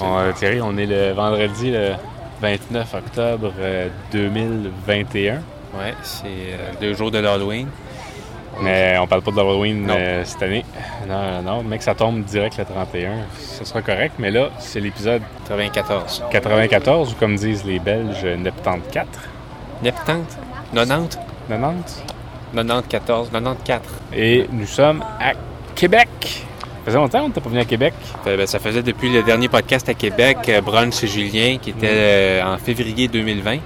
On, euh, Thierry, on est le vendredi le 29 octobre euh, 2021. Ouais, c'est euh, deux jours de l'Halloween. Mais on parle pas de l'Halloween euh, cette année. Non, non, non. Mec, ça tombe direct le 31. Ce sera correct. Mais là, c'est l'épisode 94. 94, ou comme disent les Belges, 94. 90? 90? 90. 94? 94. Et nous sommes à faisait longtemps qu'on n'était pas venu à Québec. Euh, ben, ça faisait depuis le dernier podcast à Québec, euh, Brunch et Julien, qui était euh, en février 2020.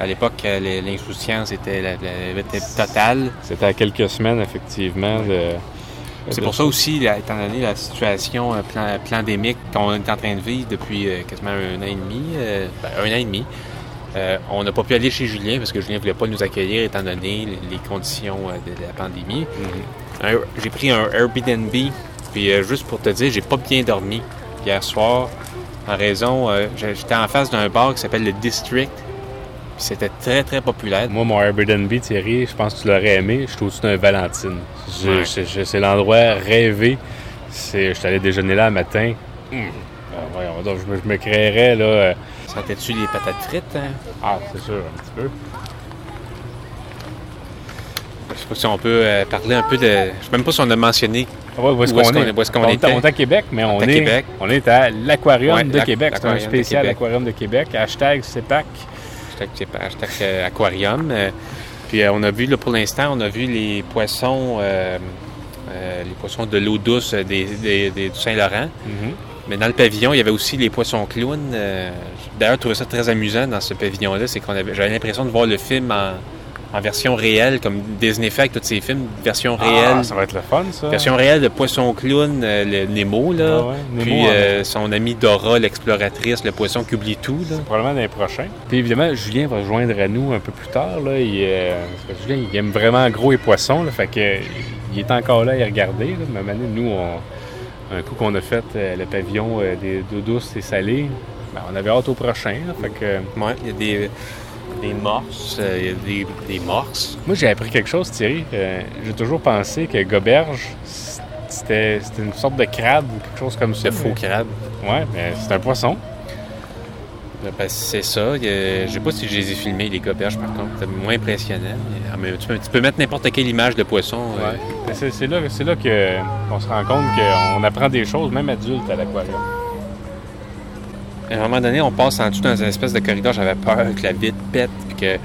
À l'époque, euh, l'insouciance était, la- la- était totale. C'était à quelques semaines, effectivement. de- C'est pour ça aussi, là, étant donné la situation plan- pandémique qu'on est en train de vivre depuis quasiment un an et demi, ben, un an et demi, euh, on n'a pas pu aller chez Julien parce que Julien ne voulait pas nous accueillir étant donné les, conditions de, la pandémie. Mhm. Un- J'ai pris un Airbnb, puis euh, juste pour te dire, j'ai pas bien dormi hier soir en raison, euh, j'étais en face d'un bar qui s'appelle le District, puis c'était très très populaire. Moi, mon Airbnb, Thierry, je pense que tu l'aurais aimé. Je suis au-dessus d'un Valentine. Ouais. c'est l'endroit rêvé. Je suis allé déjeuner là le matin. Hum. Ah, voyons donc, je me, je me créerais, là. euh, Sentais-tu les patates frites? hein? Ah, c'est sûr, un petit peu. Je sais pas si on peut euh, parler un peu de... Je sais même pas si on a mentionné ouais, où est-ce qu'on est? où on, était? on est à Québec, mais on, est à est, Québec. on est à l'Aquarium Ouais, de Québec. C'est un spécial. Aquarium de Québec. Hashtag CEPAC. Hashtag, hashtag, euh, aquarium. Euh, puis on a vu, là, pour l'instant, on a vu les poissons, les poissons de l'eau douce des, des- des- du Saint-Laurent. Mhm. Mais dans le pavillon, il y avait aussi les poissons clowns. D'ailleurs, je trouvais ça très amusant dans ce pavillon-là. C'est qu'on avait, j'avais l'impression de voir le film en, en version réelle, comme Disney fait avec tous ses films, version réelle. Ah, ça va être le fun, ça. Version réelle de poisson clown, euh, le Nemo, là. Ah ouais, Nemo, Puis euh, son amie Dora, l'exploratrice, le poisson qui oublie tout, là. Probablement l'année prochaine. Puis évidemment, Julien va joindre à nous un peu plus tard. Là. Il, euh, Julien, il aime vraiment gros et poissons. Là, fait que, il est encore là à y regarder. Là. Mais maintenant, nous, on, un coup qu'on a fait le pavillon des d'eau douce et salée, ben, on avait hâte au prochain. là. fait que, Ouais, il y a des, des morses, euh, des, des morses. moi, j'ai appris quelque chose, Thierry. Euh, j'ai toujours pensé que goberge, c'était c'était une sorte de crabe ou quelque chose comme ça. de faux crabes. Ouais, mais c'est un poisson. Ben, c'est ça. A- Je sais pas si je les ai filmés, les goberges, par contre. C'est moins impressionnant. mais- ah, tu, peux, tu peux mettre n'importe quelle image de poisson. euh, Mais C'est là, c'est là que on se rend compte qu'on apprend des choses, même adulte, à l'aquarium. À un moment donné, on passe en dessous dans une espèce de corridor. J'avais peur que la vitre pète. Puis que,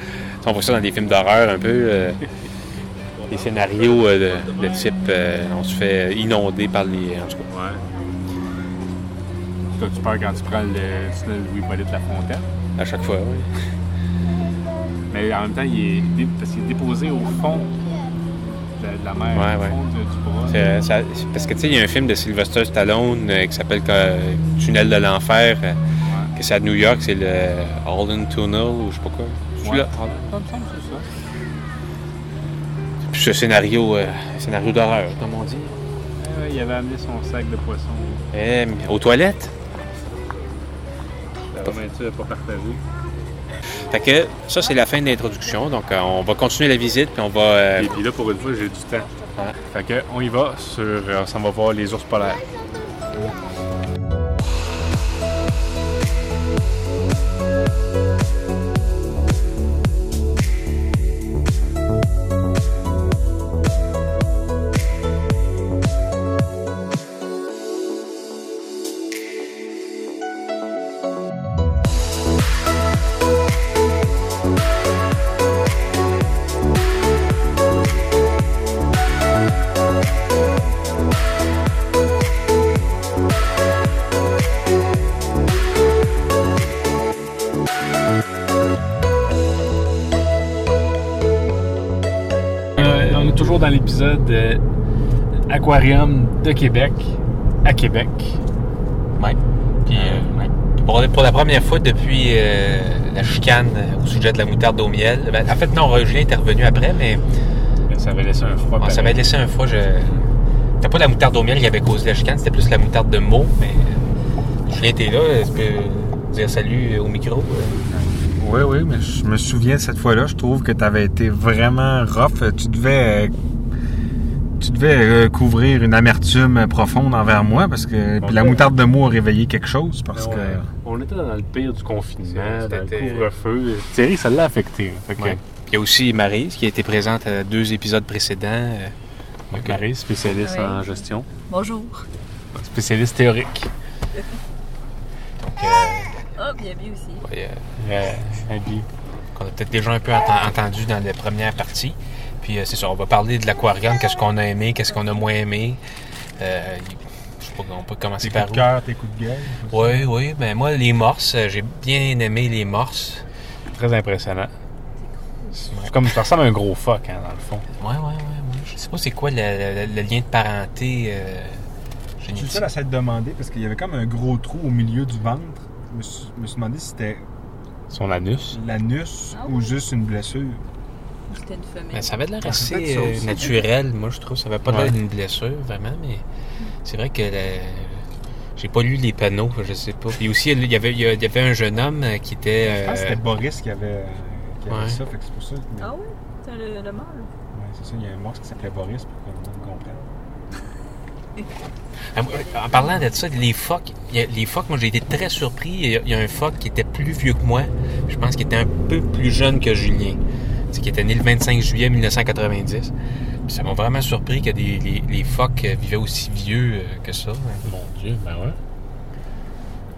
on voit ça dans des films d'horreur un peu. euh, des scénarios euh, de, de type euh, on se fait inonder par les. En tout cas, Ouais. Toi, tu peur quand tu prends le tunnel Louis-Hippolyte Lafontaine. à chaque fois, oui. Mais en même temps, il est, parce qu'il est déposé au fond de, la mer, Ouais, au ouais. fond du bras. Ça- parce que tu sais, il y a un film de Sylvester Stallone qui s'appelle Tunnel de l'enfer. Que c'est à New York, c'est le Holden Tunnel ou je sais pas quoi. Que c'est ça. Puis ce scénario, euh, scénario d'horreur, comme on dit. Il avait amené son sac de poisson. Eh, mais aux toilettes? La tu pas partagé. Fait que ça, c'est la fin de l'introduction. Donc, euh, on va continuer la visite, puis on va. euh, Et puis là, pour une fois, j'ai du temps. Ouais. Fait que, on y va sur. euh, On s'en va voir les ours polaires. Dans l'épisode euh, Aquarium de Québec, à Québec. Ouais. Puis, euh, ouais. Pour, pour la première fois depuis euh, la chicane euh, au sujet de la moutarde au miel. ben, en fait, non, Julien est revenu après, mais Mais Ça avait laissé un froid. bon, ça m'avait laissé un froid. Je... C'était pas la moutarde au miel qui avait causé la chicane, c'était plus la moutarde de mots. Mais euh, Julien était là, tu peux dire salut au micro. euh? Oui, oui, mais je me souviens cette fois-là, je trouve que tu avais été vraiment rough. Tu devais. Tu devais euh, couvrir une amertume profonde envers moi parce que puis la moutarde de mots a réveillé quelque chose parce que Ouais. On était dans le pire du confinement, dans le c'était- couvre-feu. Thierry, ça l'a affecté. Fait que, Ouais. Il y a aussi Maryse qui a été présente à deux épisodes précédents. euh, donc, Marie, spécialiste Oui. en gestion, Bonjour. spécialiste théorique. Donc, euh, Oh, bien vu aussi. ouais, euh, Euh, Abby. qu'on a peut-être déjà un peu enten- entendu dans la première partie. Puis euh, c'est ça, on va parler de l'aquarium, qu'est-ce qu'on a aimé, qu'est-ce qu'on a moins aimé. Euh, je sais pas, on peut commencer tes par coups de cœur, tes coups de gueule. Oui, oui. Ben moi, les morses, euh, j'ai bien aimé les morses. Très impressionnant. C'est comme ça ressemble à un gros phoque, hein, dans le fond. Ouais, ouais, ouais. ouais. Je sais pas c'est quoi le, le- le lien de parenté euh, Je suis le génétique. seul à s'être demandé parce qu'il y avait comme un gros trou au milieu du ventre. Je me suis, je me suis demandé si c'était Son anus. l'anus Ah ou juste une blessure. Ou c'était une femelle? Mais ça avait l'air assez euh, naturel, moi je trouve. Ça avait pas Ouais. l'air d'une blessure, vraiment, mais c'est vrai que la- j'ai pas lu les panneaux, je sais pas. Puis aussi, il y avait, il y avait un jeune homme euh, qui était. Je pense que euh, c'était Boris qui avait, qui avait Ouais. ça, fait que c'est pour ça. que- Ah oui? C'est le, le mâle. Ouais, c'est ça, il y a un morse qui s'appelait Boris pour que le monde comprenne. Ah, En parlant de ça, les phoques, les phoques, moi j'ai été très surpris. Il y a- il y a un phoque qui était plus vieux que moi. Je pense qu'il était un peu plus jeune que Julien. Qui était né le 25 juillet 1990. Puis ça m'a vraiment surpris que des, les, les phoques euh, vivaient aussi vieux euh, que ça. Mon Dieu, ben ouais.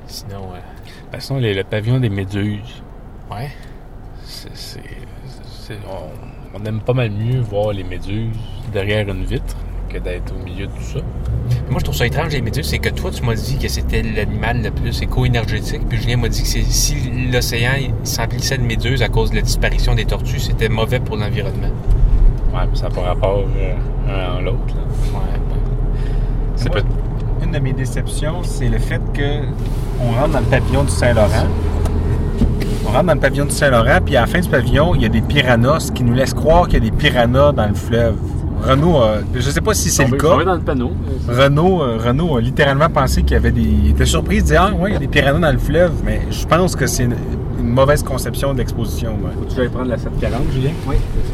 Sinon, euh, De toute façon, les- le pavillon des méduses, ouais. c'est- on aime pas mal mieux voir les méduses derrière une vitre que d'être au milieu de tout ça. Moi, je trouve ça étrange, les méduses, c'est que toi, tu m'as dit que c'était l'animal le plus éco-énergétique, puis Julien m'a dit que c'est- si l'océan il s'emplissait de méduses à cause de la disparition des tortues, c'était mauvais pour l'environnement. Ouais, mais ça n'a pas rapport euh, un en l'autre. là. Ouais, ben, C'est Moi, peut- Une de mes déceptions, c'est le fait que on rentre dans le pavillon du Saint-Laurent. On rentre dans le pavillon du Saint-Laurent, puis à la fin du pavillon, il y a des piranhas, ce qui nous laisse croire qu'il y a des piranhas dans le fleuve. Renault, a- je sais pas si c'est le cas. dans le panneau. Renault, euh, Renault a littéralement pensé qu'il y avait des. Il était surpris de dire Ah, ouais, il y a des piranhas dans le fleuve, mais je pense que c'est une, une mauvaise conception de l'exposition. ouais. Faut que tu ailles prendre la 740, Julien? Oui, c'est ça.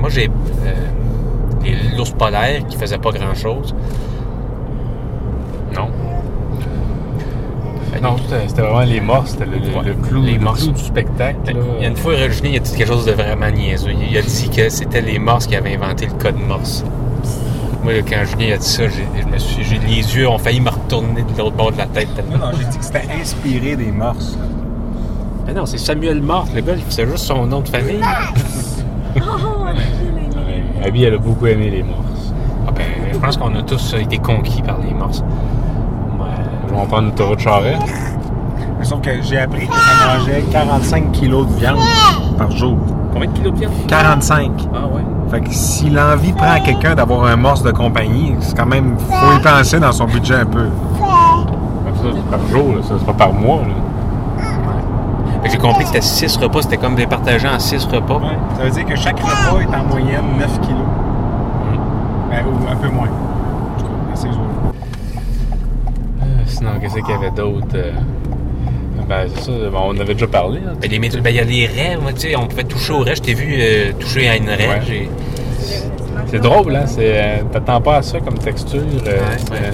Moi, j'ai euh, les- l'ours polaire qui faisait pas grand-chose. Non. Non, c'était vraiment les morses, c'était le, le- Ouais, le clou, les le clou du spectacle. là. Il y a une fois, Julien, il a dit quelque chose de vraiment niaiseux. Il a dit que c'était les morses qui avaient inventé le code morse. Moi, quand Julien a dit ça, je me suis, j'ai- les yeux ont failli me retourner de l'autre bord de la tête tellement. Non, non, j'ai dit que c'était inspiré des morses. Mais non, c'est Samuel Morse, le gars, c'est juste son nom de famille. Oh, Ouais, Abby, elle a beaucoup aimé les morses. Ah ben, je pense qu'on a tous été conquis par les morses. On va prendre l'autoroute Charest. Mais Sauf que j'ai appris que ça mangeait 45 kilos de viande par jour. Combien de kilos de viande? 45. Ah ouais. Fait que si l'envie prend à quelqu'un d'avoir un morse de compagnie, c'est quand même. Faut y penser dans son budget un peu. Ça, c'est par jour, là, ça, c'est pas par mois. Là. Fait que J'ai compris que c'était 6 repas, c'était comme des partagés en 6 repas. Ouais. Ça veut dire que chaque repas est en moyenne 9 kilos. Ben, ou un peu moins. En tout cas, à ces jours Euh, sinon, qu'est-ce qu'il y avait d'autre? euh? Ben, c'est ça, bon, on avait déjà parlé. hein. Ben, les ben, il y a les raies, moi, tu sais, on pouvait toucher aux raies. Je t'ai vu euh, toucher à une raie. Ouais. C'est drôle, hein? C'est, euh, t'attends pas à ça comme texture. Ouais, ouais.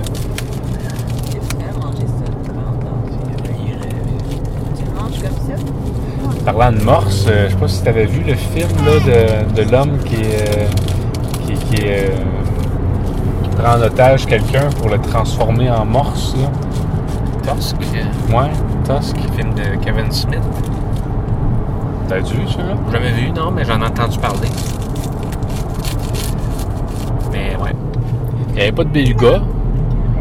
Parlant de morse, je sais pas si tu avais vu le film là, de, de l'homme qui, qui, qui, euh, en otage quelqu'un pour le transformer en morse. Là. Tusk, Ouais, Tusk. film de Kevin Smith. T'as vu celui-là? Jamais vu, non, mais j'en ai entendu parler. Mais ouais. Il n'y avait pas de beluga.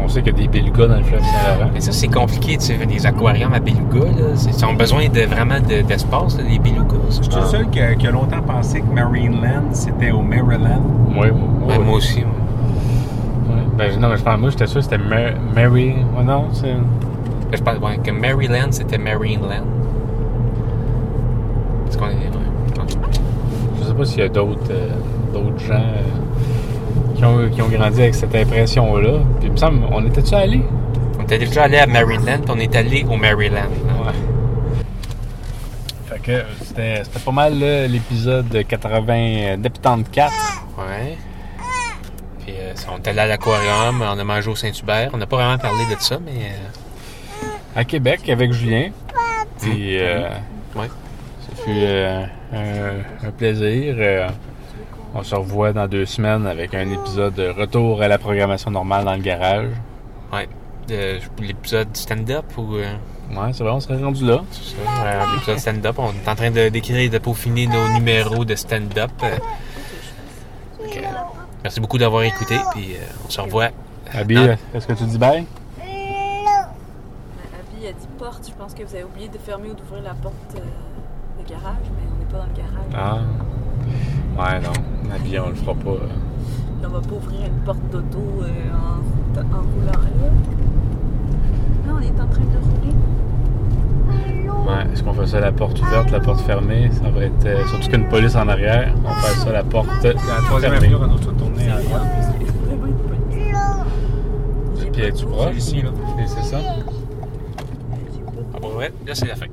On sait qu'il y a des belugas dans le fleuve Saint-Laurent. Mais ça, c'est compliqué, tu sais, les aquariums à beluga, là. Ils ont besoin de vraiment de- d'espace, là, les belugas. Je suis le seul qui a, qui a longtemps pensé que Marineland, c'était au Maryland. Oui, Ouais, moi aussi. Ben, non, mais je pense, moi, j'étais sûr que c'était Mar- Mary. Ouais, non, c'est. Je pense ouais, que Maryland, c'était. Parce qu'on est. Ouais. Je sais pas s'il y a d'autres euh, d'autres gens euh, qui, ont, qui ont grandi avec cette impression-là. Puis il me semble, on était-tu allés? On était déjà allé à Maryland, puis on est allé au Maryland. Ouais. Fait que c'était c'était pas mal là, l'épisode 80 de 74. Ouais. Euh, on est allé à l'aquarium, on a mangé au Saint-Hubert. On n'a pas vraiment parlé de ça, mais euh, À Québec avec Julien. Puis euh, ouais. ça fut euh, un, un plaisir. Euh, on se revoit dans deux semaines avec un épisode de retour à la programmation normale dans le garage. Ouais. De- l'épisode stand-up ou. euh, Ouais, c'est vrai, on serait rendu là. c'est ça, l'épisode stand-up. On est en train de d'écrire et de peaufiner nos numéros de stand-up. Euh. Merci beaucoup d'avoir écouté, puis euh, on se revoit. Abby, dans- est-ce que tu dis bye? Abby a dit porte. Je pense que vous avez oublié de fermer ou d'ouvrir la porte euh, de garage, mais on n'est pas dans le garage. Ah. Ouais, non. Abby, on le fera pas. euh. On va pas ouvrir une porte d'auto euh, en, en roulant là. Là, on est en train de rouler. Est-ce qu'on fait ça la porte ouverte, la porte fermée? Ça va être. euh, surtout qu'il y a une police en arrière. On fait ça la porte. La troisième avenue, on à droite. Puis es-tu proche? Ici, là. Et c'est ça? Ah, bon, ouais, là, c'est la fin.